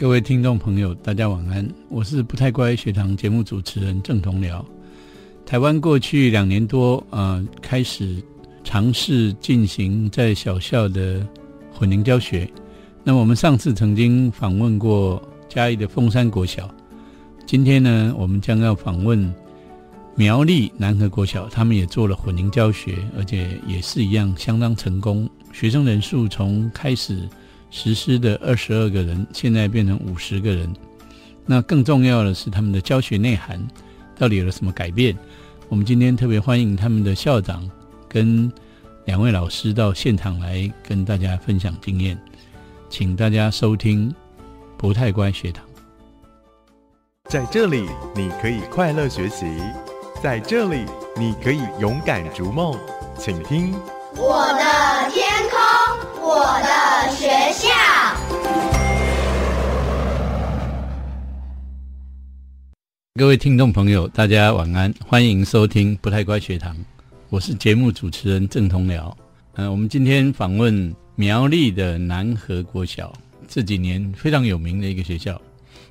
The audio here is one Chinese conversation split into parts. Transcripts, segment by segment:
各位听众朋友，大家晚安，我是不太乖学堂节目主持人郑同僚。台湾过去两年多，呃，开始尝试进行在小校的混龄教学。那我们上次曾经访问过嘉义的凤山国小，今天呢，我们将要访问苗栗南河国小，他们也做了混龄教学，而且也是一样相当成功，学生人数从开始。实施的二十二个人，现在变成五十个人。那更重要的是，他们的教学内涵到底有了什么改变？我们今天特别欢迎他们的校长跟两位老师到现场来跟大家分享经验，请大家收听不太乖学堂。在这里，你可以快乐学习；在这里，你可以勇敢逐梦。请听我的天空。我的学校，各位听众朋友，大家晚安，欢迎收听不太乖学堂，我是节目主持人郑同僚。呃，我们今天访问苗栗的南河国小，这几年非常有名的一个学校。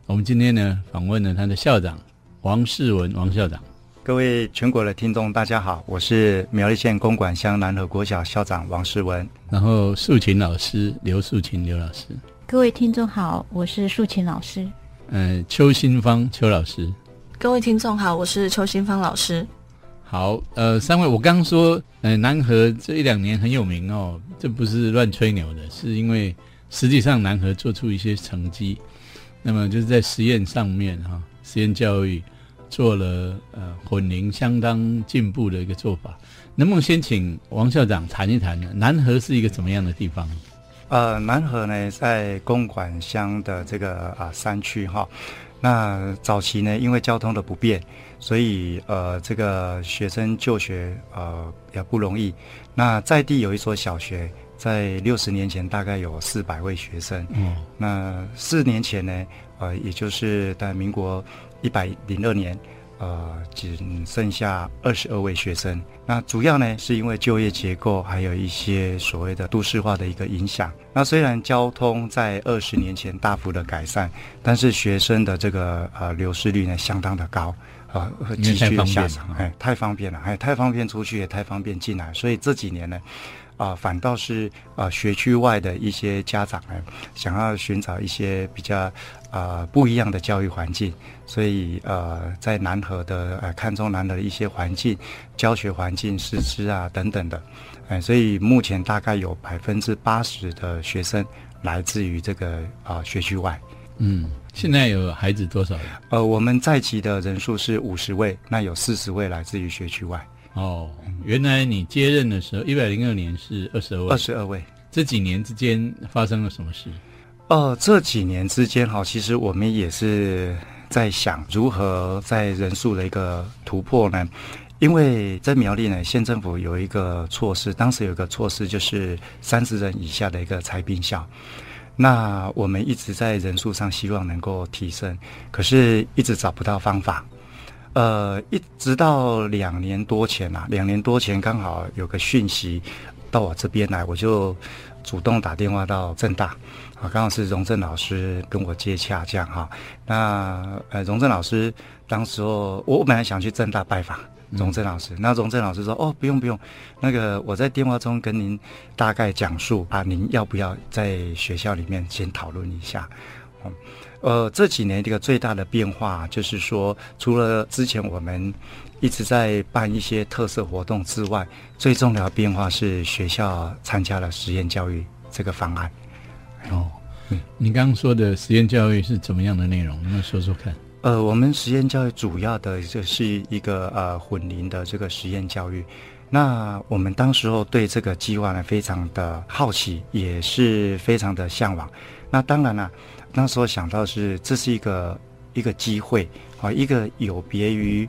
我们今天呢，访问了他的校长王世文王校长。各位全国的听众，大家好，我是苗栗县公馆乡南河国小校长王世文，然后素琴老师刘素琴刘老师。各位听众好，我是素琴老师。嗯，邱新芳邱老师。各位听众好，我是邱新芳老师。好，呃，三位，我刚刚说，呃，南河这一两年很有名哦，这不是乱吹牛的，是因为实际上南河做出一些成绩，那么就是在实验上面哈，实验教育。做了呃混龄相当进步的一个做法，能不能先请王校长谈一谈呢？南河是一个怎么样的地方？呃，南河呢在公馆乡的这个啊山区哈，那早期呢因为交通的不便，所以呃这个学生就学呃也不容易。那在地有一所小学，在六十年前大概有四百位学生，嗯，那四年前呢呃也就是在民国。一百零二年，呃，只剩下二十二位学生。那主要呢，是因为就业结构还有一些所谓的都市化的一个影响。那虽然交通在二十年前大幅的改善，但是学生的这个呃流失率呢，相当的高，啊，急剧的下降。哎，太方便了，哎，太方便出去，也太方便进来。所以这几年呢。啊，反倒是啊，学区外的一些家长呢，想要寻找一些比较啊不一样的教育环境，所以呃，在南河的呃看中南河的一些环境、教学环境、师资啊等等的，哎，所以目前大概有百分之八十的学生来自于这个啊学区外。嗯，现在有孩子多少？呃，我们在籍的人数是五十位，那有四十位来自于学区外。哦，原来你接任的时候，一百零二年是二十二位，二十二位。这几年之间发生了什么事？哦，这几年之间哈，其实我们也是在想如何在人数的一个突破呢？因为在苗栗呢，县政府有一个措施，当时有一个措施就是三十人以下的一个裁兵校。那我们一直在人数上希望能够提升，可是一直找不到方法。呃，一直到两年多前呐，两年多前刚好有个讯息到我这边来，我就主动打电话到正大，啊，刚好是荣正老师跟我接洽这样哈。那呃，荣正老师当时候我本来想去正大拜访荣正老师，那荣正老师说哦，不用不用，那个我在电话中跟您大概讲述啊，您要不要在学校里面先讨论一下，嗯。呃，这几年这个最大的变化就是说，除了之前我们一直在办一些特色活动之外，最重要的变化是学校参加了实验教育这个方案。哦，嗯，你刚刚说的实验教育是怎么样的内容？能不能说说看？呃，我们实验教育主要的就是一个呃混龄的这个实验教育。那我们当时候对这个计划呢非常的好奇，也是非常的向往。那当然了。那时候想到是这是一个一个机会啊，一个有别于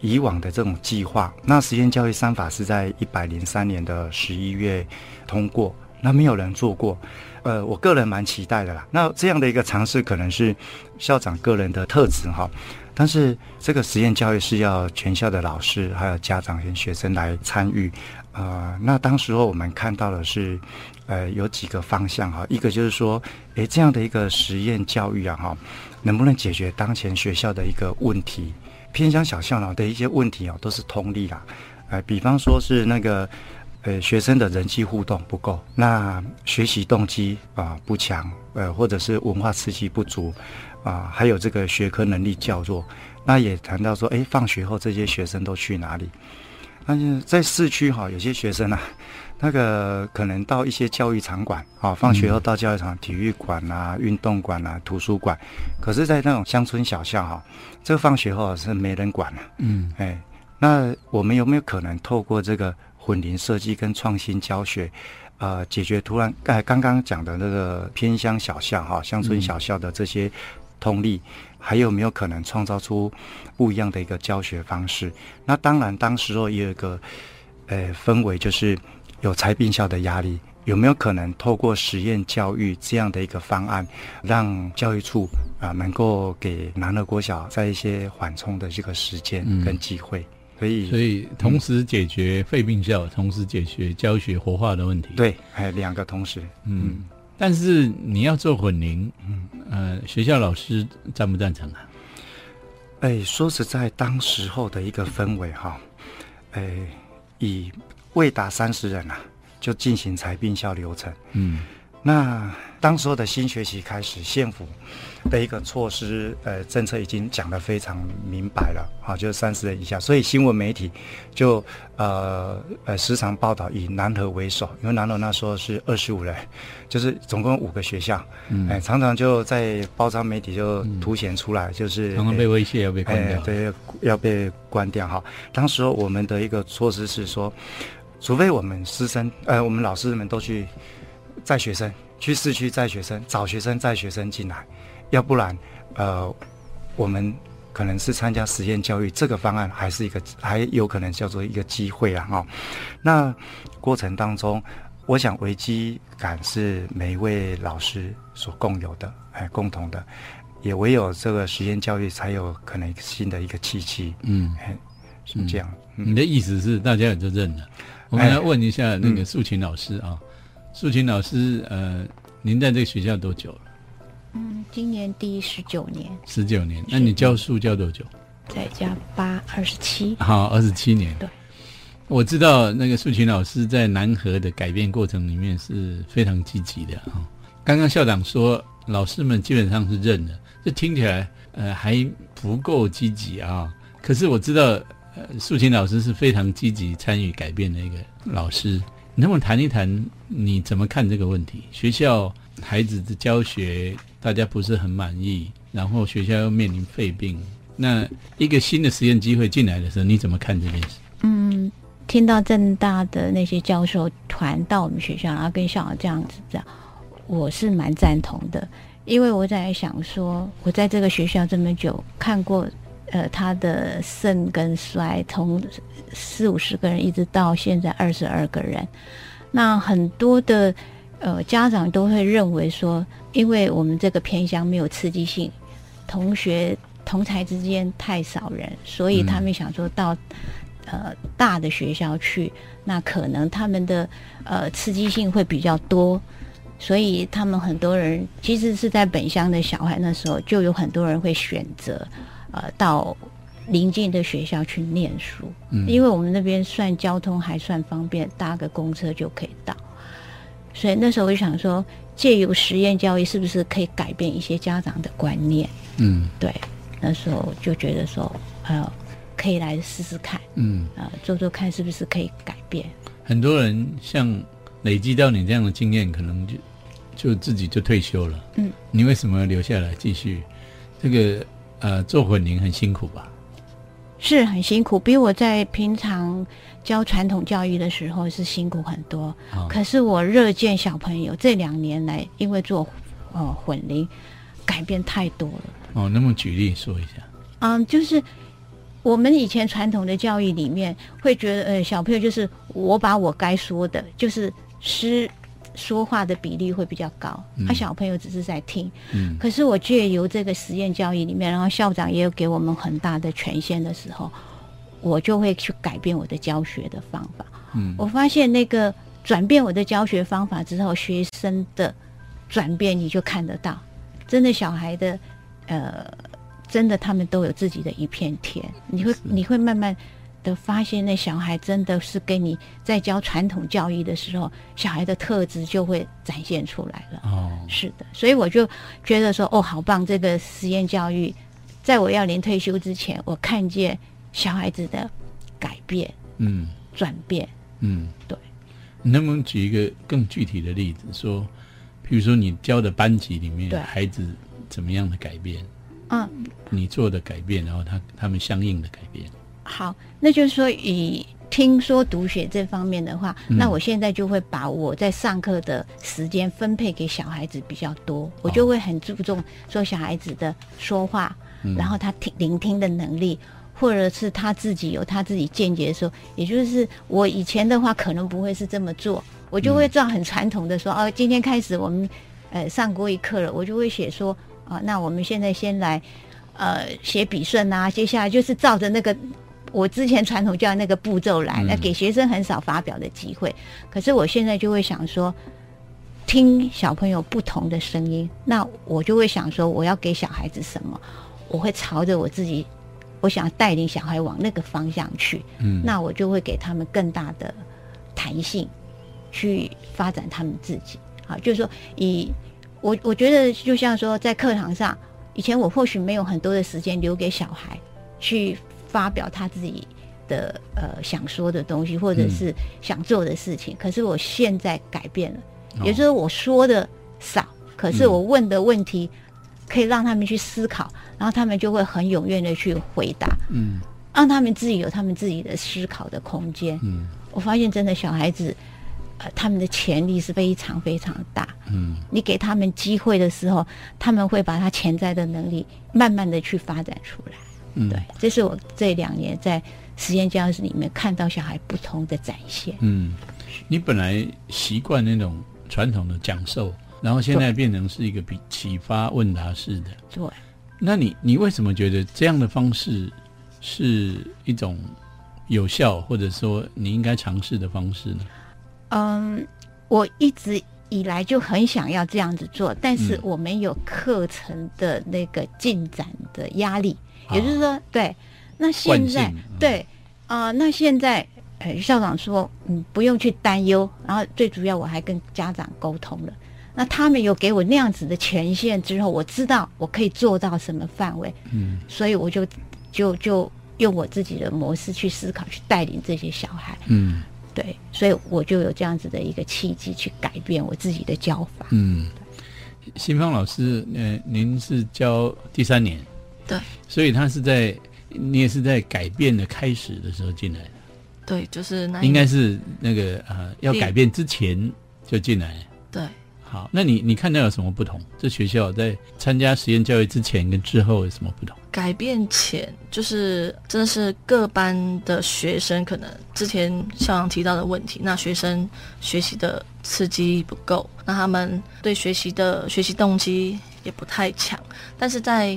以往的这种计划。那实验教育三法是在一百零三年的十一月通过，那没有人做过，呃，我个人蛮期待的啦。那这样的一个尝试可能是校长个人的特质哈。但是这个实验教育是要全校的老师还有家长跟学生来参与。呃，那当时候我们看到的是，呃，有几个方向哈，一个就是说，诶，这样的一个实验教育啊哈，能不能解决当前学校的一个问题？偏乡小校呢的一些问题啊，都是通例啦。呃，比方说是那个，呃，学生的人际互动不够，那学习动机啊不强，呃，或者是文化刺激不足，啊，还有这个学科能力较弱。那也谈到说，诶，放学后这些学生都去哪里？但是在市区哈，有些学生啊，那个可能到一些教育场馆啊，放学后到教育场、体育馆啊、运动馆啊、图书馆。可是，在那种乡村小校哈，这放学后是没人管了。嗯，哎，那我们有没有可能透过这个混龄设计跟创新教学，呃，解决突然哎刚刚讲的那个偏乡小校哈、乡村小校的这些通例？还有没有可能创造出不一样的一个教学方式？那当然，当时候也有一个呃氛围，就是有才并校的压力。有没有可能透过实验教育这样的一个方案，让教育处啊能够给南乐国小在一些缓冲的这个时间跟机会？所以，所以同时解决废并校，同时解决教学活化的问题。对，还两个同时，嗯。但是你要做混龄，嗯，呃，学校老师赞不赞成啊？哎，说实在，当时候的一个氛围哈，哎，以未达三十人啊，就进行裁并校流程，嗯。那当时候的新学期开始，县府的一个措施，呃，政策已经讲得非常明白了，啊，就是三十人以下，所以新闻媒体就呃呃时常报道以南河为首，因为南河那时候是二十五人，就是总共五个学校，哎，常常就在包装媒体就凸显出来，就是常常被威胁要被关掉，对，要被关掉哈。当时候我们的一个措施是说，除非我们师生，呃，我们老师们都去。载学生去市区载学生，找学生载学生进来，要不然，呃，我们可能是参加实验教育这个方案，还是一个还有可能叫做一个机会啊！哈，那过程当中，我想危机感是每一位老师所共有的，哎，共同的，也唯有这个实验教育才有可能新的一个契机。嗯，是这样。你的意思是大家也就认了？我们来问一下那个素琴老师啊。素琴老师，呃，您在这个学校多久了？嗯，今年第十九年。十九年，那你教书教多久？再加八二十七。好，二十七年。对，我知道那个素琴老师在南河的改变过程里面是非常积极的啊。刚刚校长说，老师们基本上是认的，这听起来呃还不够积极啊。可是我知道，素琴老师是非常积极参与改变的一个老师。你能不能谈一谈你怎么看这个问题？学校孩子的教学大家不是很满意，然后学校又面临肺病，那一个新的实验机会进来的时候，你怎么看这件事？嗯，听到正大的那些教授团到我们学校，然后跟校长这样子讲，我是蛮赞同的，因为我在想说，我在这个学校这么久，看过。呃，他的盛跟衰，从四五十个人一直到现在二十二个人，那很多的呃家长都会认为说，因为我们这个偏乡没有刺激性，同学同才之间太少人，所以他们想说到呃大的学校去，那可能他们的呃刺激性会比较多，所以他们很多人其实是在本乡的小孩那时候就有很多人会选择。呃，到邻近的学校去念书，嗯，因为我们那边算交通还算方便，搭个公车就可以到。所以那时候我就想说，借由实验教育，是不是可以改变一些家长的观念？嗯，对。那时候就觉得说，呃，可以来试试看，嗯，啊，做做看是不是可以改变。很多人像累积到你这样的经验，可能就就自己就退休了。嗯，你为什么要留下来继续这个？呃，做混龄很辛苦吧？是很辛苦，比我在平常教传统教育的时候是辛苦很多。可是我热见小朋友这两年来，因为做呃混龄，改变太多了。哦，那么举例说一下。嗯，就是我们以前传统的教育里面，会觉得呃小朋友就是我把我该说的，就是师说话的比例会比较高，他、小朋友只是在听。嗯可是我借由这个实验教育里面，然后校长也有给我们很大的权限的时候，我就会去改变我的教学的方法。嗯我发现那个转变我的教学方法之后，学生的转变你就看得到，真的小孩的呃，真的他们都有自己的一片天，你会你会慢慢。的发现，那小孩真的是跟你在教传统教育的时候，小孩的特质就会展现出来了。哦，是的，所以我就觉得说，哦，好棒！这个实验教育，在我要临退休之前，我看见小孩子的改变、嗯转变。嗯，对。你能不能举一个更具体的例子，说，比如说你教的班级里面对孩子怎么样的改变，嗯，你做的改变，然后他他们相应的改变。好，那就是说以听说读写这方面的话，嗯。那我现在就会把我在上课的时间分配给小孩子比较多，我就会很注重说小孩子的说话，嗯。然后他听聆听的能力。或者是他自己有他自己见解的时候，也就是我以前的话可能不会是这么做，我就会照很传统的说，哦，今天开始我们呃上过一课了，我就会写说，啊、那我们现在先来呃写笔顺啊，接下来就是照着那个我之前传统教育那个步骤来，那给学生很少发表的机会。可是我现在就会想说，听小朋友不同的声音，那我就会想说，我要给小孩子什么？我会朝着我自己，我想带领小孩往那个方向去。嗯，那我就会给他们更大的弹性，去发展他们自己。好，就是说以我我觉得就像说在课堂上，以前我或许没有很多的时间留给小孩去发表他自己的呃想说的东西，或者是想做的事情。可是我现在改变了，也就是我说的少，可是我问的问题可以让他们去思考，然后他们就会很踊跃的去回答。嗯让他们自己有他们自己的思考的空间。嗯我发现真的小孩子，呃，他们的潜力是非常非常大。嗯你给他们机会的时候，他们会把他潜在的能力慢慢的去发展出来。嗯，对，这是我这两年在实验教室里面看到小孩不同的展现。嗯，你本来习惯那种传统的讲授，然后现在变成是一个比启发问答式的。对，那你你为什么觉得这样的方式是一种有效，或者说你应该尝试的方式呢？嗯，我一直以来就很想要这样子做，但是嗯我没有课程的那个进展的压力，啊也就是说，对，那现在嗯对啊、那现在呃校长说，嗯，不用去担忧，然后最主要我还跟家长沟通了。那他们有给我那样子的权限之后，我知道我可以做到什么范围，嗯所以我就就就用我自己的模式去思考，去带领这些小孩。嗯对，所以我就有这样子的一个契机去改变我自己的教法。嗯。新芳老师，呃，您是教第三年，对，所以他是在你也是在改变的开始的时候进来的，对，就是那应该是那个呃要改变之前就进来。对。好，那你你看到有什么不同？这学校在参加实验教育之前跟之后有什么不同？改变前，就是真的是各班的学生可能之前校长提到的问题，那学生学习的刺激不够，那他们对学习的学习动机也不太强。但是在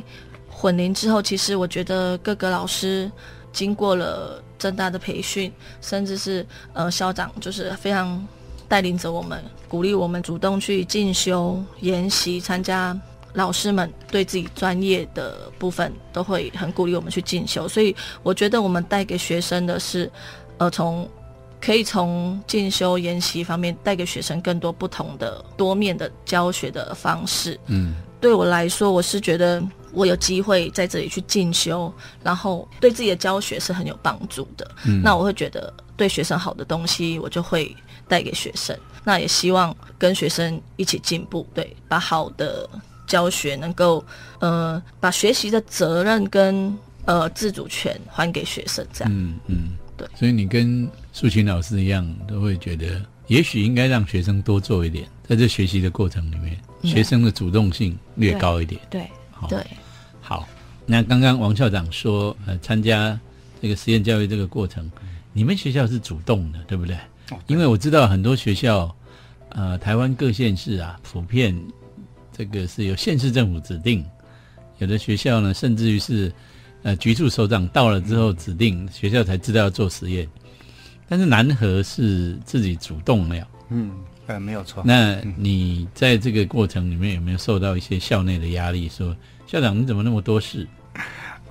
混龄之后，其实我觉得各个老师经过了正大的培训，甚至是呃校长就是非常带领着我们，鼓励我们主动去进修、研习、参加。老师们对自己专业的部分都会很鼓励我们去进修，所以我觉得我们带给学生的是，呃，从可以从进修研习方面带给学生更多不同的多面的教学的方式。嗯对我来说，我是觉得我有机会在这里去进修，然后对自己的教学是很有帮助的。嗯，那我会觉得对学生好的东西，我就会带给学生。那也希望跟学生一起进步，对，把好的教学能够呃把学习的责任跟呃自主权还给学生，这样。嗯嗯，对所以你跟素琴老师一样，都会觉得也许应该让学生多做一点，在这学习的过程里面，嗯学生的主动性略高一点。对，好，对，好。那刚刚王校长说，呃，参加这个实验教育这个过程，你们学校是主动的，对不对？因为我知道很多学校，呃，台湾各县市啊，普遍这个是由县市政府指定，有的学校呢，甚至于是呃局处首长到了之后指定学校才知道要做实验，但是南河是自己主动了。嗯，呃，没有错。那你在这个过程里面有没有受到一些校内的压力？说校长你怎么那么多事？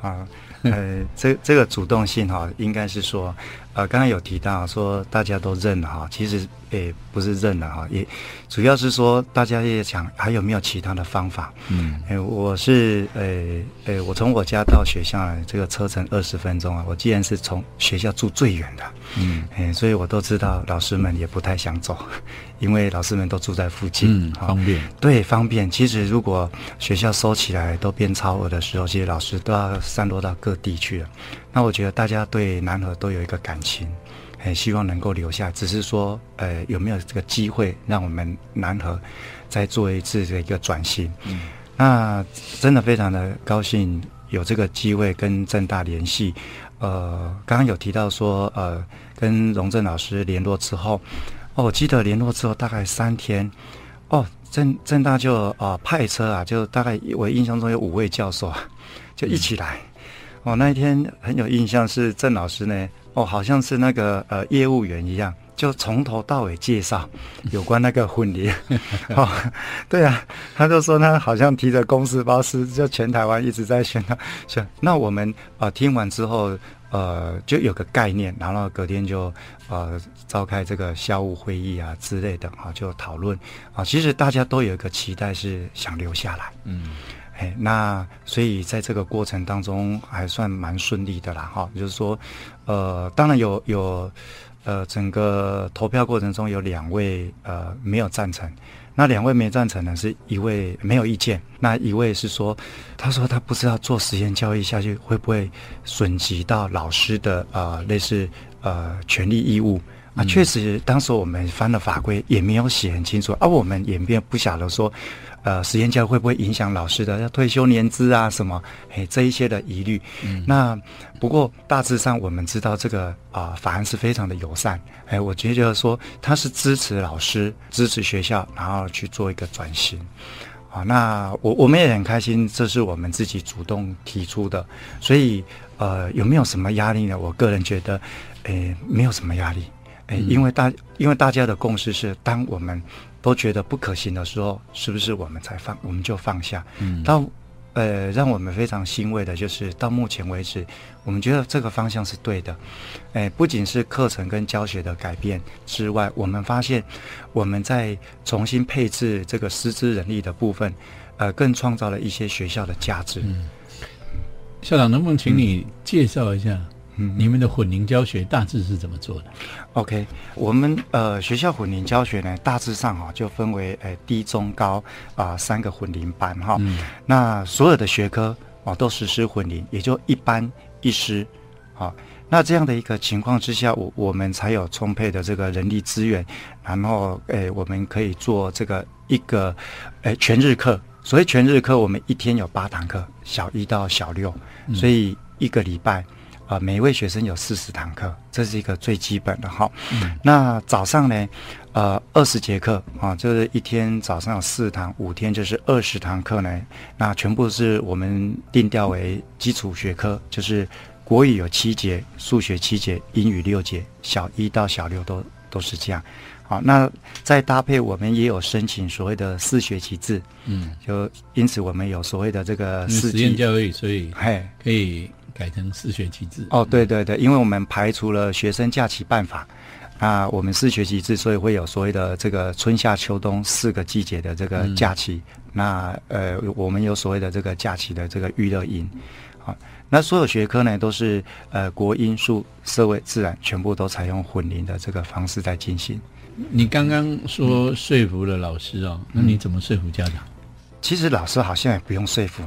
啊，呃，这这个主动性哈，应该是说，呃，刚刚有提到说大家都认了哈，其实也不是认了哈，也主要是说大家也想还有没有其他的方法。嗯，哎，我是呃呃，我从我家到学校这个车程二十分钟啊，我既然是从学校住最远的，嗯，哎，所以我都知道老师们也不太想走，因为老师们都住在附近，嗯，哈方便。对，方便。其实如果学校收起来都变超额的时候，其实老师都要散落到各地去了。那我觉得大家对南河都有一个感情，很希望能够留下。只是说，呃，有没有这个机会让我们南河再做一次的一个转型？嗯，那真的非常的高兴有这个机会跟正大联系。呃，刚刚有提到说，呃，跟荣正老师联络之后，哦，我记得联络之后大概三天。哦，正正大就呃派车啊，就大概我印象中有五位教授啊，就一起来。哦，那一天很有印象是郑老师呢，哦，好像是那个呃业务员一样，就从头到尾介绍 有关那个婚礼。哦，对啊，他就说他好像提着公司包是就全台湾一直在宣传。宣，那我们啊、呃、听完之后。呃，就有个概念，然后隔天就呃召开这个校务会议啊之类的啊，就讨论啊。其实大家都有一个期待，是想留下来。嗯，哎，那所以在这个过程当中还算蛮顺利的啦，哈。就是说，呃，当然有有呃，整个投票过程中有两位呃没有赞成。那两位没赞成呢，是一位没有意见，那一位是说，他说他不知道做实验教育下去会不会损及到老师的呃类似呃权利义务啊。确实，当时我们翻了法规也没有写很清楚，而、啊、我们也没有不晓得说，呃，实验教育会不会影响老师的要退休年资啊什么，哎这一些的疑虑。嗯、那不过大致上我们知道这个啊、呃、法案是非常的友善。哎，我觉得说他是支持老师、支持学校，然后去做一个转型，啊，那我我们也很开心，这是我们自己主动提出的，所以呃，有没有什么压力呢？我个人觉得，诶，没有什么压力，诶，因为大因为大家的共识是，当我们都觉得不可行的时候，是不是我们才放，我们就放下？嗯，到呃，让我们非常欣慰的就是，到目前为止，我们觉得这个方向是对的。哎，不仅是课程跟教学的改变之外，我们发现我们在重新配置这个师资人力的部分，呃，更创造了一些学校的价值。嗯，校长，能不能请你介绍一下？嗯，你们的混龄教学大致是怎么做的？OK，我们呃学校混龄教学呢，大致上哈、就分为呃低、中、高啊、呃、三个混龄班哈。嗯，那所有的学科哦都实施混龄，也就一班一师，好、那这样的一个情况之下，我我们才有充沛的这个人力资源，然后诶我们可以做这个一个诶全日课。所谓全日课，我们一天有八堂课，小一到小六，所以一个礼拜。啊、呃，每一位学生有四十堂课，这是一个最基本的哈。嗯、那早上呢，呃，二十节课啊，就是一天早上有四堂，五天就是二十堂课呢。那全部是我们定调为基础学科，就是国语有七节，数学七节，英语六节，小一到小六都都是这样。好，那再搭配我们也有申请所谓的四学期制，嗯，就因此我们有所谓的这个四实验教育，所以嘿可以。改成四学期制哦，对对对，因为我们排除了学生假期办法，那，我们四学期制，所以会有所谓的这个春夏秋冬四个季节的这个假期。嗯、那呃，我们有所谓的这个假期的这个娱乐营，好，那所有学科呢都是呃国英数社会自然全部都采用混龄的这个方式在进行。你刚刚说说服了老师哦，嗯、那你怎么说服家长？其实老师好像也不用说服。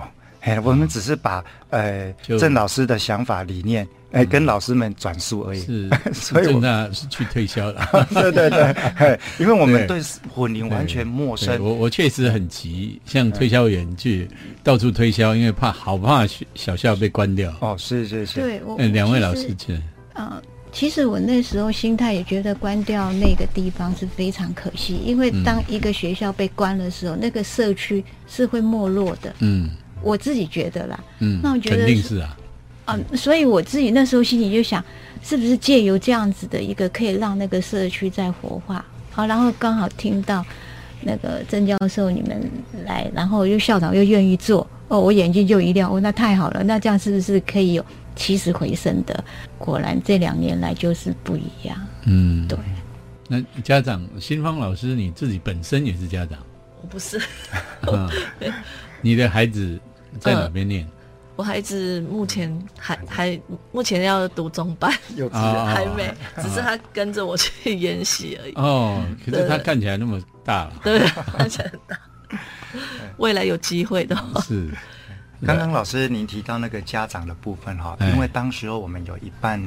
哎，我们只是把呃郑老师的想法理念，哎、嗯，跟老师们转述而已。是，所以郑大是去推销了。对对对，因为我们对混龄完全陌生。我我确实很急，像推销员去到处推销，因为怕好怕小校被关掉。哦，是是是。对，我嗯，两位老师去。呃，其实我那时候心态也觉得关掉那个地方是非常可惜，因为当一个学校被关的时候，那个社区是会没落的。嗯我自己觉得啦，嗯，那我觉得肯定是啊，啊，所以我自己那时候心里就想，是不是借由这样子的一个，可以让那个社区再活化？好，然后刚好听到那个郑教授你们来，然后又校长又愿意做，哦，我眼睛就一亮，哦，那太好了，那这样是不是可以有起死回生的？果然这两年来就是不一样，嗯，对。那家长新芳老师，你自己本身也是家长我不是，啊，你的孩子在哪边念？我孩子目前还还目前要读中班，幼稚啊还没，只是他跟着我去演习而已。哦，可是他看起来那么大了，对，而且很大，未来有机会的话。是，刚刚老师您提到那个家长的部分哈，哎。因为当时候我们有一半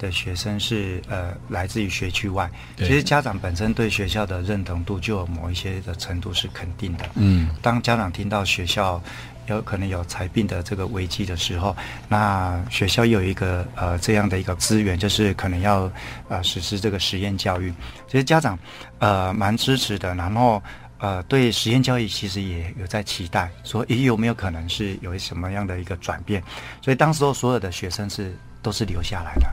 的学生是呃来自于学区外，其实家长本身对学校的认同度就有某一些的程度是肯定的。嗯。当家长听到学校有可能有财病的这个危机的时候，那学校又有一个呃这样的一个资源，就是可能要呃实施这个实验教育。其实家长呃蛮支持的，然后呃对实验教育其实也有在期待，说诶有没有可能是有什么样的一个转变？所以当时候所有的学生是都是留下来的。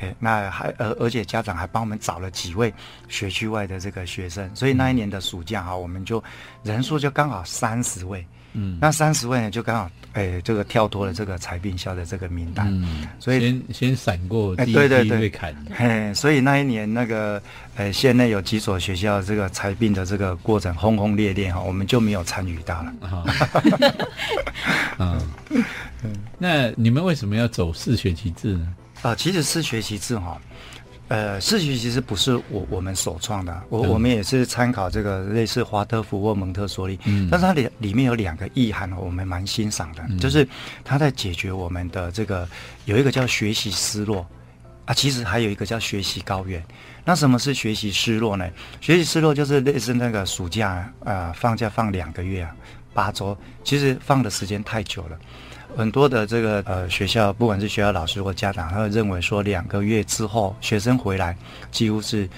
诶，那还而而且家长还帮我们找了几位学区外的这个学生，所以那一年的暑假哈，我们就人数就刚好三十位，那三十位呢就刚好诶这个跳脱了这个裁并校的这个名单，嗯，所以先先闪过哎第一对对对。砍，嘿，所以那一年那个呃县内有几所学校这个裁并的这个过程轰轰烈烈哈，我们就没有参与到了。啊，啊，那你们为什么要走四学期制呢？啊，其实四学期制哈，呃，四学其实不是我我们首创的，我、嗯我们也是参考这个类似华德福或蒙特梭利，嗯但是它里里面有两个意涵哦，我们蛮欣赏的，嗯就是它在解决我们的这个有一个叫学习失落啊，其实还有一个叫学习高原。那什么是学习失落呢？学习失落就是类似那个暑假呃放假放两个月啊，八周，其实放的时间太久了。很多的这个呃学校，不管是学校老师或家长，他会认为说两个月之后学生回来，几乎是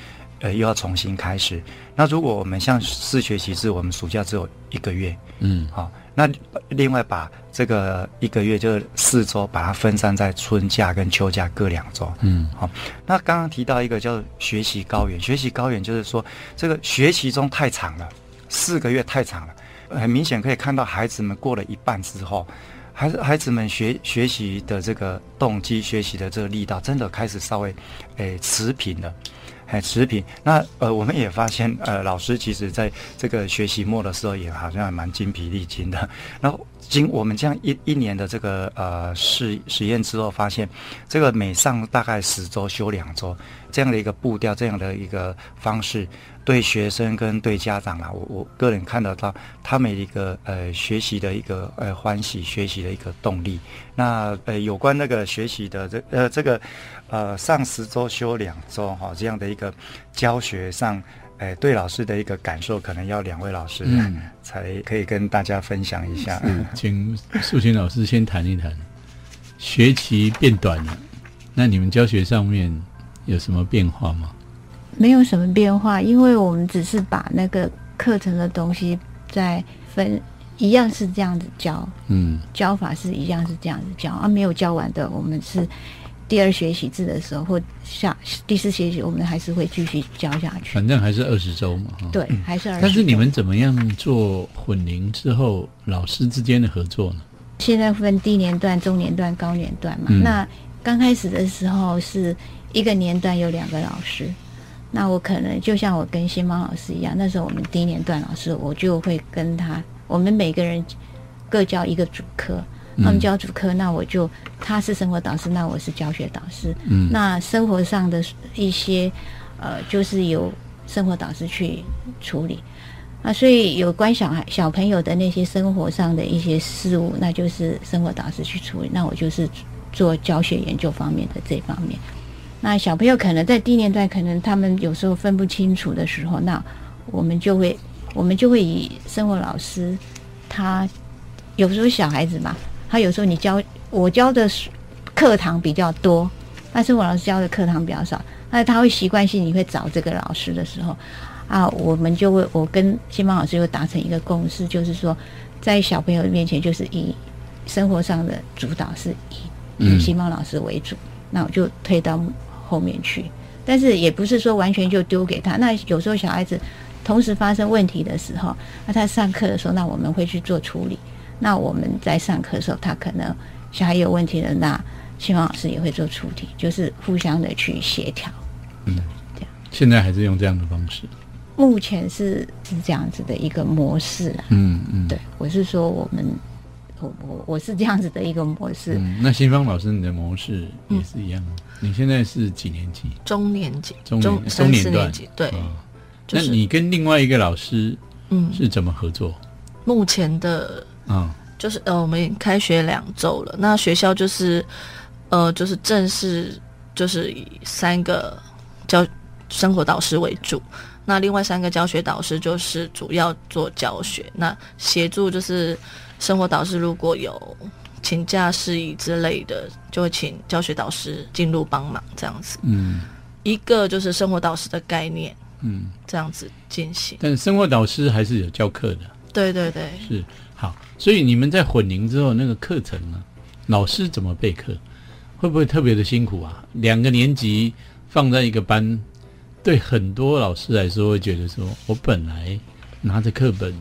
呃又要重新开始。那如果我们像四学期制，我们暑假只有一个月，嗯好、那另外把这个一个月就是四周，把它分散在春假跟秋假各两周。嗯好、那刚刚提到一个叫学习高原，学习高原就是说这个学习中太长了，四个月太长了，很明显可以看到孩子们过了一半之后，孩子孩子们学学习的这个动机、学习的这个力道，真的开始稍微诶持平了。哎，持平。那呃，我们也发现，呃，老师其实在这个学习末的时候，也好像还蛮精疲力尽的。然后经我们这样一一年的这个呃试实验之后，发现这个每上大概十周休两周这样的一个步调，这样的一个方式，对学生跟对家长啊，我我个人看得到他们一个呃学习的一个呃欢喜，学习的一个动力。那呃有关那个学习的这呃这个呃上十周休两周哈、这样的一个教学上。哎，对老师的一个感受，可能要两位老师、嗯才可以跟大家分享一下。嗯，请素琴老师先谈一谈，学期变短了，那你们教学上面有什么变化吗？没有什么变化，因为我们只是把那个课程的东西再分，一样是这样子教，嗯教法是一样是这样子教啊，没有教完的，我们是第二学习制的时候或下第四学期，我们还是会继续教下去。反正还是二十周嘛，哈。对，还是二十。但是你们怎么样做混龄之后老师之间的合作呢？现在分低年段、中年段、高年段嘛。嗯那刚开始的时候是一个年段有两个老师，那我可能就像我跟新芳老师一样，那时候我们低年段老师，我就会跟他，我们每个人各教一个主科。他们教主科，那我就他是生活导师，那我是教学导师。嗯那生活上的一些呃，就是由生活导师去处理。啊，所以有关小孩小朋友的那些生活上的一些事物，那就是生活导师去处理。那我就是做教学研究方面的这方面。那小朋友可能在低年段，可能他们有时候分不清楚的时候，那我们就会我们就会以生活老师，他有时候小孩子嘛，他有时候你教我教的课堂比较多，那生活老师教的课堂比较少，那他会习惯性你会找这个老师的时候，啊，我们就会我跟新芳老师又达成一个共识，就是说在小朋友面前就是以生活上的主导是以以新芳老师为主，那我就推到后面去。但是也不是说完全就丢给他。那有时候小孩子同时发生问题的时候，那他上课的时候，那我们会去做处理。那我们在上课的时候，他可能小孩有问题了，那新芳老师也会做出题，就是互相的去协调。嗯，这样现在还是用这样的方式。目前是是这样子的一个模式啊。嗯嗯，对，我是说我们，我我我是这样子的一个模式。嗯，那新芳老师，你的模式也是一样吗？你现在是几年级？中年级、中年中三年段四年级，对，哦就是那你跟另外一个老师嗯，是怎么合作？目前的啊、就是呃，我们开学两周了，那学校就是呃，就是正式就是以三个教生活导师为主，那另外三个教学导师就是主要做教学，那协助就是生活导师如果有请假事宜之类的，就会请教学导师进入帮忙这样子。嗯。一个就是生活导师的概念嗯，这样子进行，但是生活导师还是有教课的，对对对，是好。所以你们在混龄之后，那个课程呢，老师怎么备课，会不会特别的辛苦啊？两个年级放在一个班，对很多老师来说会觉得说，我本来拿着课本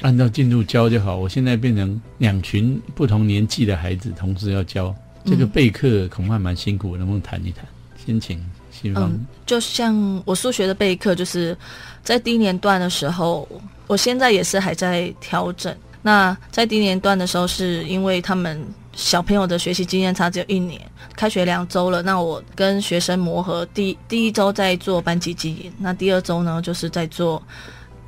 按照进度教就好，我现在变成两群不同年纪的孩子同时要教，这个备课恐怕蛮辛苦，能不能谈一谈？先请新芳。就像我数学的备课，就是在低年段的时候，我现在也是还在调整。那在低年段的时候，是因为他们小朋友的学习经验差只有一年，开学两周了，那我跟学生磨合，第第一周在做班级经营，那第二周呢，就是在做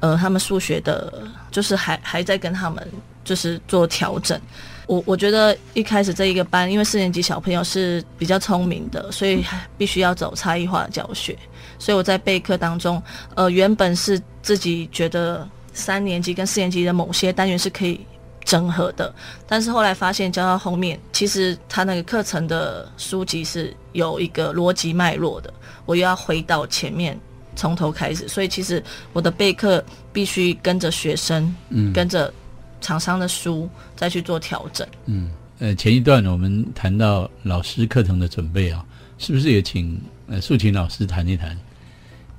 呃他们数学的，就是还还在跟他们就是做调整。我我觉得一开始这一个班，因为四年级小朋友是比较聪明的，所以必须要走差异化的教学。所以我在备课当中，呃，原本是自己觉得三年级跟四年级的某些单元是可以整合的，但是后来发现教到后面，其实他那个课程的书籍是有一个逻辑脉络的，我又要回到前面从头开始，所以其实我的备课必须跟着学生，嗯跟着厂商的书再去做调整。嗯，呃，前一段我们谈到老师课程的准备啊，是不是也请呃素琴老师谈一谈，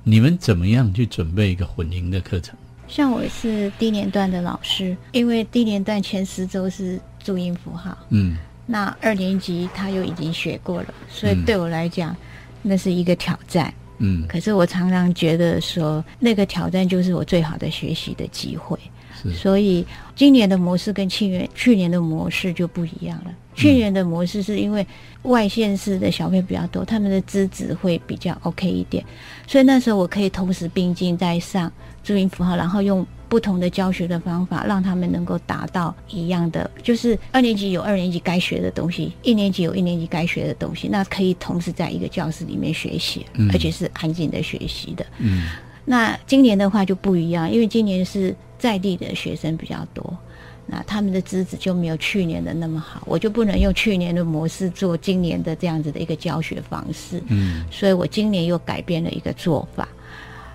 你们怎么样去准备一个混龄的课程？像我是低年段的老师，因为低年段前十周是注音符号，嗯那二年级他又已经学过了，所以嗯对我来讲，那是一个挑战。嗯，可是我常常觉得说，那个挑战就是我最好的学习的机会。是所以今年的模式跟去年去年的模式就不一样了。去年的模式是因为外县市的小朋友比较多，他们的资质会比较 OK 一点，所以那时候我可以同时并进在上注音符号，然后用不同的教学的方法，让他们能够达到一样的，就是二年级有二年级该学的东西，一年级有一年级该学的东西，那可以同时在一个教室里面学习，嗯而且是安静的学习的。嗯那今年的话就不一样，因为今年是在地的学生比较多，那他们的资质就没有去年的那么好，我就不能用去年的模式做今年的这样子的一个教学方式，嗯所以我今年又改变了一个做法。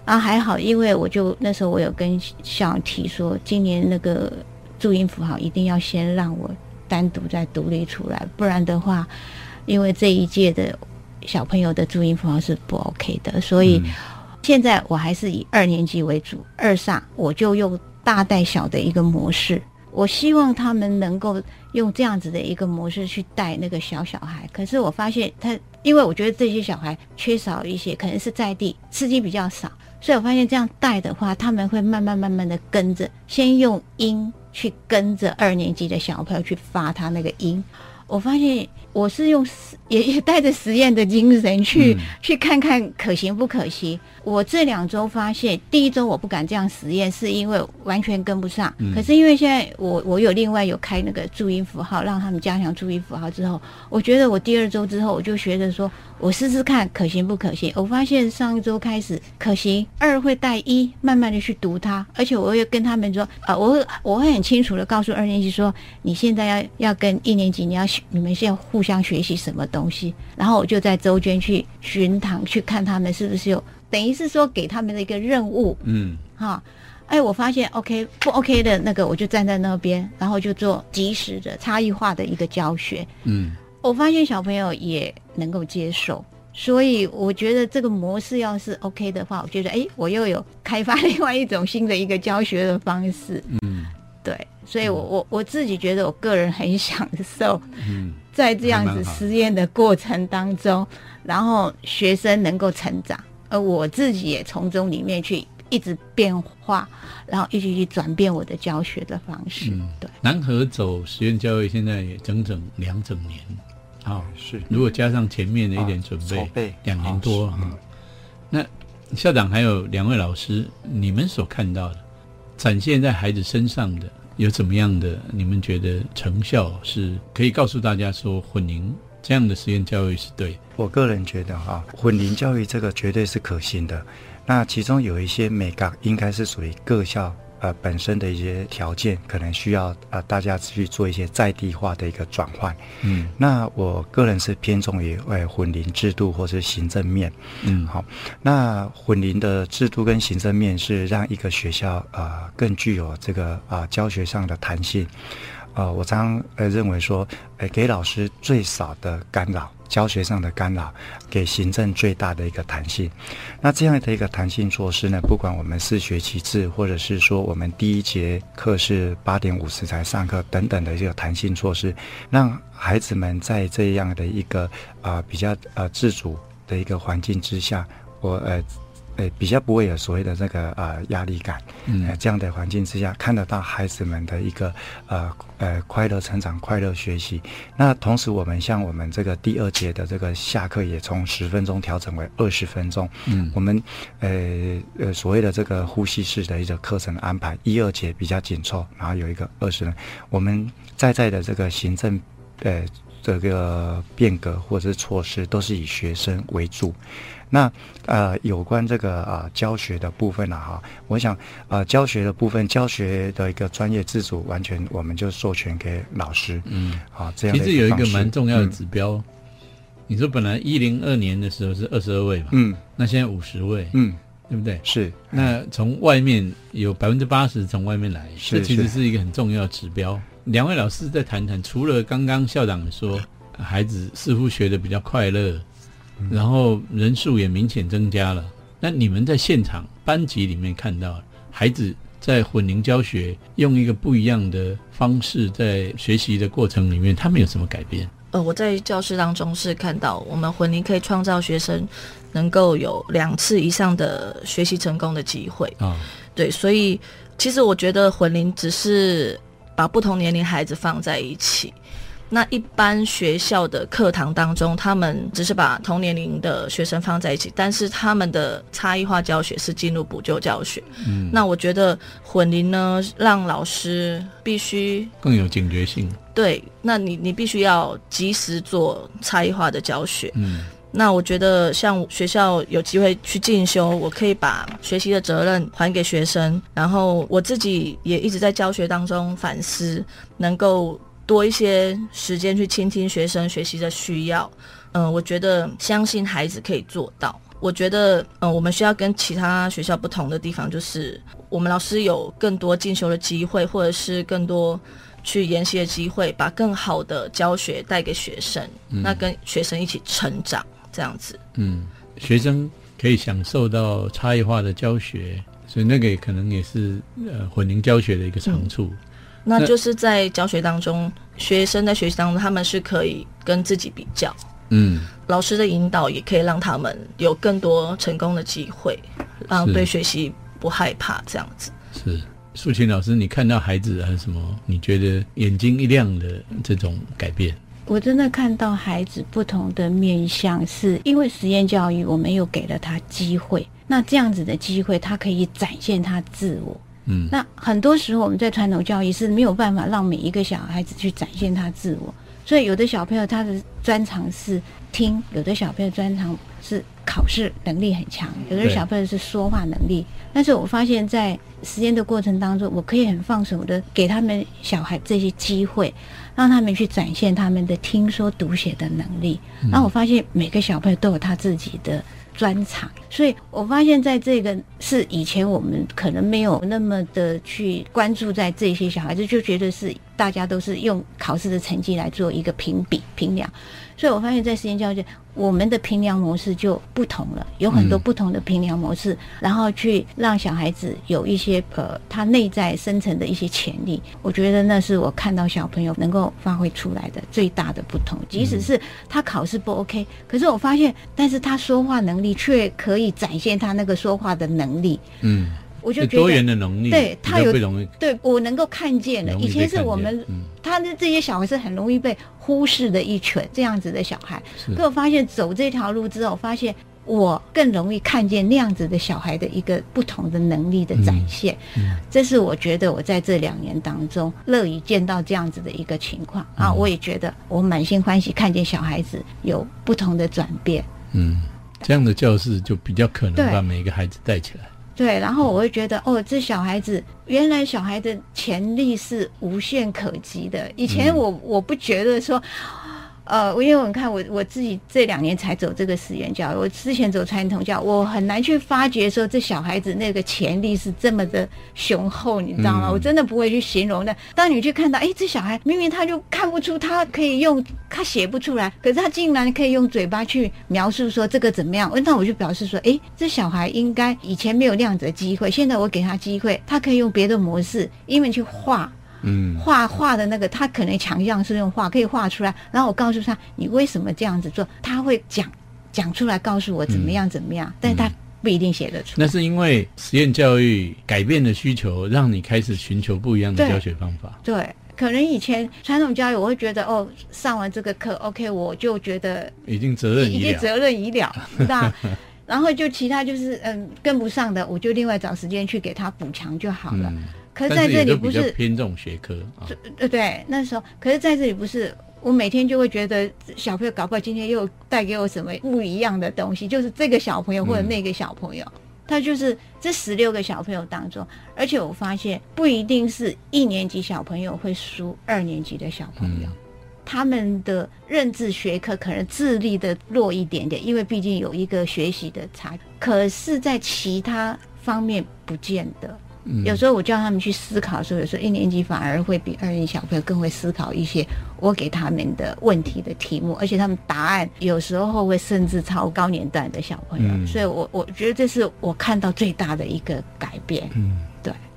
啊，还好，因为我就那时候我有跟校长提说，今年那个注音符号一定要先让我单独再独立出来，不然的话，因为这一届的小朋友的注音符号是不 OK 的，所以。现在我还是以二年级为主，二上我就用大带小的一个模式。我希望他们能够用这样子的一个模式去带那个小小孩。可是我发现他，因为我觉得这些小孩缺少一些，可能是在地刺激比较少，所以我发现这样带的话，他们会慢慢慢慢的跟着，先用音去跟着二年级的小朋友去发他那个音。我发现我是用实 也也带着实验的精神去、嗯去看看可行不可行。我这两周发现，第一周我不敢这样实验，是因为完全跟不上。嗯可是因为现在我我有另外有开那个注音符号，让他们加强注音符号之后，我觉得我第二周之后我就学着说，我试试看可行不可行。我发现上一周开始可行，二会带一，慢慢的去读它，而且我会跟他们说，啊、我会我会很清楚的告诉二年级说，你现在要要跟一年级，你要你们现在互相学习什么东西？然后我就在周间去巡堂去看他们是不是有，等于是说给他们的一个任务嗯哈。哎，我发现 OK 不 OK 的那个，我就站在那边，然后就做及时的差异化的一个教学。嗯我发现小朋友也能够接受，所以我觉得这个模式要是 OK 的话，我觉得哎，我又有开发 另外一种新的一个教学的方式。嗯。对，所以我我我自己觉得我个人很享受嗯。在这样子实验的过程当中，然后学生能够成长，而我自己也从中里面去一直变化，然后一起去转变我的教学的方式。嗯。对，南河走实验教育现在也整整两整年，好、是如果加上前面的一点准备，筹备两年多哈。那校长还有两位老师，你们所看到的，展现在孩子身上的有怎么样的？你们觉得成效是可以告诉大家说，混龄这样的实验教育是对？我个人觉得哈、混龄教育这个绝对是可行的。那其中有一些美感，应该是属于各校呃本身的一些条件，可能需要呃大家去做一些在地化的一个转换。嗯那我个人是偏重于呃混龄制度或是行政面。嗯好，那混龄的制度跟行政面是让一个学校呃更具有这个啊、教学上的弹性。呃，我常常呃认为说，呃，给老师最少的干扰，教学上的干扰，给行政最大的一个弹性。那这样的一个弹性措施呢，不管我们是学期制，或者是说我们第一节课是八点五十才上课等等的这个弹性措施，让孩子们在这样的一个啊、比较呃自主的一个环境之下，我呃。呃，比较不会有所谓的这个呃压力感，嗯呃，这样的环境之下，看得到孩子们的一个呃呃快乐成长、快乐学习。那同时，我们像我们这个第二节的这个下课也从十分钟调整为二十分钟。嗯我们呃呃所谓的这个呼吸式的一个课程安排，一二节比较紧凑，然后有一个二十人。我们在在的这个行政呃这个变革或者是措施，都是以学生为主。那呃，有关这个啊、呃教学的部分啊，哈，我想呃教学的部分，教学的一个专业自主，完全我们就授权给老师，嗯，啊，这样的其实有一个蛮重要的嗯指标，你说本来一零二年的时候是二十二位嘛，嗯那现在五十位，嗯对不对？是那从外面有百分之八十从外面来，这其实是是一个很重要的指标。两位老师再谈谈，除了刚刚校长说孩子似乎学的比较快乐，嗯然后人数也明显增加了，那你们在现场班级里面看到孩子在混龄教学用一个不一样的方式在学习的过程里面，他们有什么改变？呃，我在教室当中是看到我们混龄可以创造学生能够有两次以上的学习成功的机会。啊、对，所以其实我觉得混龄只是把不同年龄孩子放在一起。那一般学校的课堂当中，他们只是把同年龄的学生放在一起，但是他们的差异化教学是进入补救教学。嗯，那我觉得混龄呢，让老师必须更有警觉性。对，那你你必须要及时做差异化的教学。嗯那我觉得，像学校有机会去进修，我可以把学习的责任还给学生，然后我自己也一直在教学当中反思，能够多一些时间去倾听学生学习的需要。嗯、我觉得相信孩子可以做到。我觉得，嗯、我们需要跟其他学校不同的地方，就是我们老师有更多进修的机会，或者是更多去研习的机会，把更好的教学带给学生，那跟学生一起成长，这样子。嗯，学生可以享受到差异化的教学，所以那个也可能也是呃混龄教学的一个长处。那那就是在教学当中，学生在学习当中，他们是可以跟自己比较，嗯老师的引导也可以让他们有更多成功的机会，让对学习不害怕这样子。是。素琴老师，你看到孩子还有什么？你觉得眼睛一亮的这种改变？我真的看到孩子不同的面向，是因为实验教育，我们又给了他机会。那这样子的机会，他可以展现他自我。嗯那很多时候我们在传统教育是没有办法让每一个小孩子去展现他自我，所以有的小朋友他的专长是听，有的小朋友专长是考试能力很强，有的小朋友是说话能力。但是我发现，在实验的过程当中，我可以很放手的给他们小孩这些机会，让他们去展现他们的听说读写的能力。然后我发现每个小朋友都有他自己的专长，所以我发现在这个是以前我们可能没有那么的去关注在这些小孩子，就觉得是大家都是用考试的成绩来做一个评比评量，所以我发现，在实验教育界，我们的评量模式就不同了，有很多嗯。不同的评量模式，然后去让小孩子有一些呃他内在深层的一些潜力，我觉得那是我看到小朋友能够发挥出来的最大的不同。即使是他考试不 OK，可是我发现，但是他说话能力却可以展现他那个说话的能力，嗯，我就觉得多元的能力，对他有对我能够看见了。以前是我们嗯他的这些小孩是很容易被忽视的一群这样子的小孩。是可我发现走这条路之后，发现我更容易看见那样子的小孩的一个不同的能力的展现。嗯这是我觉得我在这两年当中乐于见到这样子的一个情况啊，嗯我也觉得我满心欢喜看见小孩子有不同的转变。嗯，这样的教室就比较可能把每一个孩子带起来。对，然后我会觉得，哦，这小孩子原来小孩的潜力是无限可及的。以前我、我不觉得说，呃，因为我看我我自己这两年才走这个实验教育，我之前走传统教，我很难去发掘说这小孩子那个潜力是这么的雄厚，你知道吗？嗯我真的不会去形容的。当你去看到，哎，这小孩明明他就看不出他可以用，他写不出来，可是他竟然可以用嘴巴去描述说这个怎么样，那我就表示说，哎，这小孩应该以前没有那样子的机会，现在我给他机会，他可以用别的模式，因为去画。嗯，画画的那个，他可能强项是用画，可以画出来。然后我告诉他，你为什么这样子做？他会讲讲出来，告诉我怎么样怎么样，但是他不一定写得出。那是因为实验教育改变了需求，让你开始寻求不一样的教学方法。对，可能以前传统教育，我会觉得哦，上完这个课，OK，我就觉得已经责任已经责任已了，知道？然后就其他就是嗯跟不上的，我就另外找时间去给他补强就好了。嗯，可是在这里不是偏重学科啊。对，对，那时候，可是在这里不是，我每天就会觉得小朋友搞不好今天又带给我什么不一样的东西，就是这个小朋友或者嗯那个小朋友，他就是这十六个小朋友当中，而且我发现不一定是一年级小朋友会输二年级的小朋友。嗯他们的认知学科可能智力的弱一点点，因为毕竟有一个学习的差，可是，在其他方面不见得。嗯。有时候我叫他们去思考的时候，有时候一年级反而会比二年级小朋友更会思考一些我给他们的问题的题目，而且他们答案有时候会甚至超高年段的小朋友，嗯。所以我我觉得这是我看到最大的一个改变。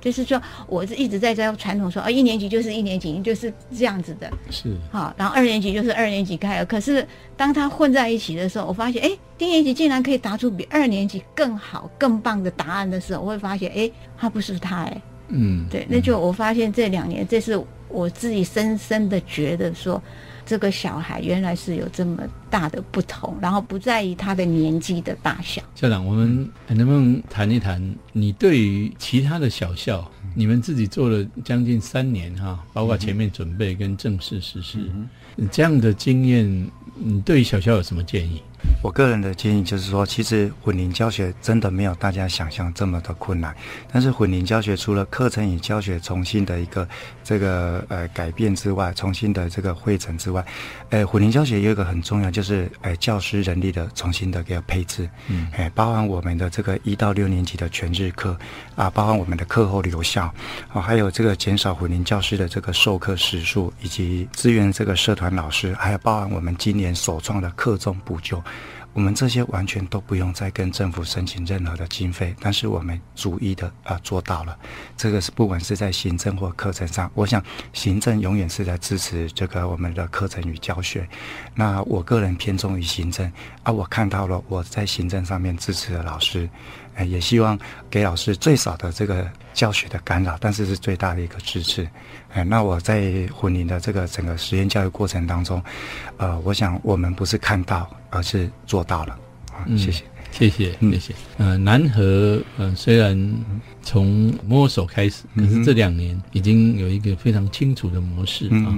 就是说我是一直在教传统说，啊，一年级就是一年级，就是这样子的，是。好，然后二年级就是二年级开了。可是当他混在一起的时候，我发现，哎，低年级竟然可以答出比二年级更好、更棒的答案的时候，我会发现，哎，他不是他，哎，嗯，对，那就我发现这两年，这是我自己深深的觉得说，这个小孩原来是有这么大的不同，然后不在于他的年纪的大小。校长，我们能不能谈一谈你对于其他的小校，你们自己做了将近三年哈，包括前面准备跟正式实施，这样的经验，你对于小校有什么建议？我个人的建议就是说，其实混龄教学真的没有大家想象这么的困难。但是混龄教学除了课程与教学重新的一个这个呃改变之外，重新的这个汇整之外，呃，虎林教学有一个很重要，就是呃教师人力的重新的一个配置，嗯，哎，包含我们的这个一到六年级的全日课啊，包含我们的课后留校，啊，还有这个减少虎林教师的这个授课时数，以及支援这个社团老师，还有包含我们今年首创的课中补救。我们这些完全都不用再跟政府申请任何的经费，但是我们逐一的啊、做到了。这个是不管是在行政或课程上，我想行政永远是在支持这个我们的课程与教学。那我个人偏重于行政啊，我看到了我在行政上面支持的老师，呃，也希望给老师最少的这个教学的干扰，但是是最大的一个支持。哎，那我在混龄的这个整个实验教育过程当中，呃，我想我们不是看到，而是做到了。啊，嗯谢谢。谢谢嗯谢谢。呃，南河呃虽然从摸索开始，可是这两年已经有一个非常清楚的模式啊。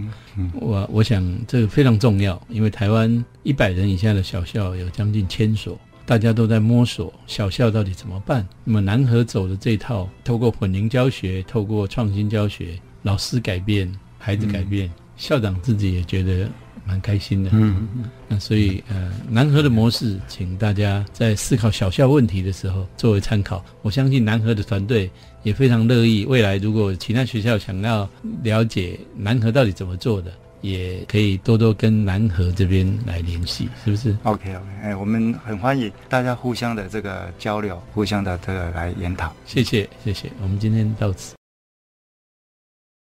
我我想这个非常重要，因为台湾一百人以下的小校有将近千所，大家都在摸索小校到底怎么办。那么南河走的这套，透过混龄教学，透过创新教学，老师改变，孩子改变，校长自己也觉得蛮开心的。嗯嗯那所以呃，南河的模式，请大家在思考小校问题的时候作为参考。我相信南河的团队也非常乐意，未来如果其他学校想要了解南河到底怎么做的，也可以多多跟南河这边来联系，是不是？，OK OK，哎，我们很欢迎大家互相的这个交流，互相的这个来研讨。谢谢谢谢，我们今天到此。